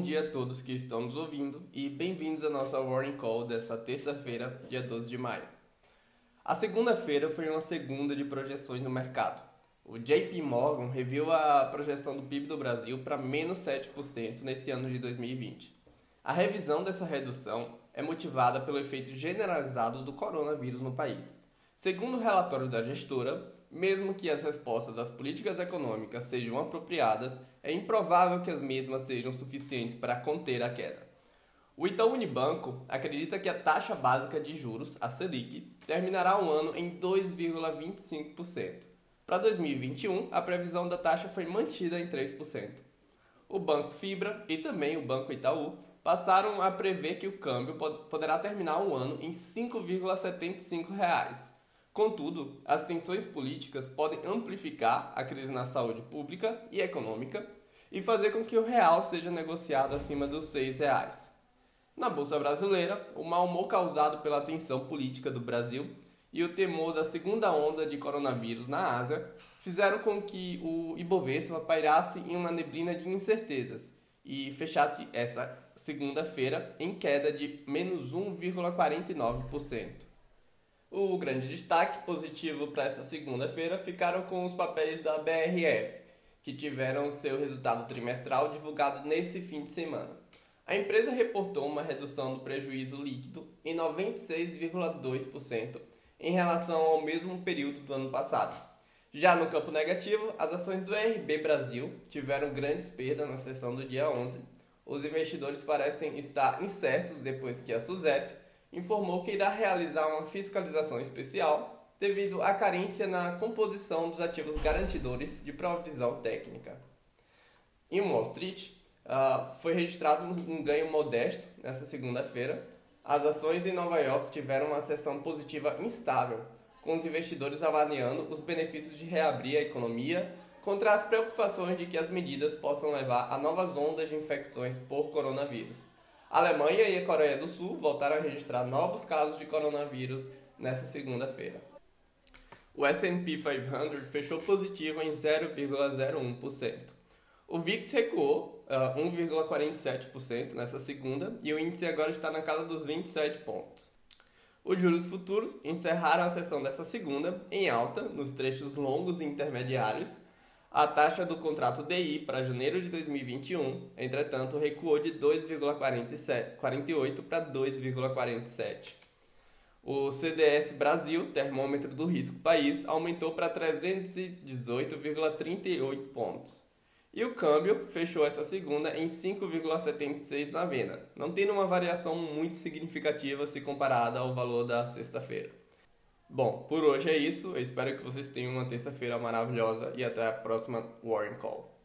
dia a todos que estão nos ouvindo e bem-vindos à nossa Warning Call dessa terça-feira, dia 12 de maio. A segunda-feira foi uma segunda de projeções no mercado. O JP Morgan reviu a projeção do PIB do Brasil para menos 7% nesse ano de 2020. A revisão dessa redução é motivada pelo efeito generalizado do coronavírus no país. Segundo o relatório da gestora, mesmo que as respostas das políticas econômicas sejam apropriadas, é improvável que as mesmas sejam suficientes para conter a queda. O Itaú Unibanco acredita que a taxa básica de juros, a Selic, terminará o ano em 2,25%. Para 2021, a previsão da taxa foi mantida em 3%. O Banco Fibra e também o Banco Itaú passaram a prever que o câmbio poderá terminar o ano em R$ 5,75. Contudo, as tensões políticas podem amplificar a crise na saúde pública e econômica e fazer com que o real seja negociado acima dos R$ reais. Na bolsa brasileira, o mau humor causado pela tensão política do Brasil e o temor da segunda onda de coronavírus na Ásia fizeram com que o Ibovespa pairasse em uma neblina de incertezas e fechasse essa segunda-feira em queda de menos 1,49%. O grande destaque positivo para essa segunda-feira ficaram com os papéis da BRF, que tiveram seu resultado trimestral divulgado nesse fim de semana. A empresa reportou uma redução do prejuízo líquido em 96,2% em relação ao mesmo período do ano passado. Já no campo negativo, as ações do RB Brasil tiveram grandes perdas na sessão do dia 11. Os investidores parecem estar incertos depois que a SUSEP informou que irá realizar uma fiscalização especial devido à carência na composição dos ativos garantidores de provisão técnica. Em Wall Street, uh, foi registrado um ganho modesto nesta segunda-feira. As ações em Nova York tiveram uma sessão positiva instável, com os investidores avaliando os benefícios de reabrir a economia contra as preocupações de que as medidas possam levar a novas ondas de infecções por coronavírus. A Alemanha e a Coreia do Sul voltaram a registrar novos casos de coronavírus nesta segunda-feira. O S&P 500 fechou positivo em 0,01%. O VIX recuou uh, 1,47% nessa segunda e o índice agora está na casa dos 27 pontos. Os juros futuros encerraram a sessão dessa segunda em alta nos trechos longos e intermediários, a taxa do contrato DI para janeiro de 2021, entretanto, recuou de 2,48 para 2,47. O CDS Brasil, termômetro do risco país, aumentou para 318,38 pontos. E o câmbio fechou essa segunda em 5,76 na venda, não tendo uma variação muito significativa se comparada ao valor da sexta-feira. Bom, por hoje é isso. Eu espero que vocês tenham uma terça-feira maravilhosa e até a próxima Warren Call.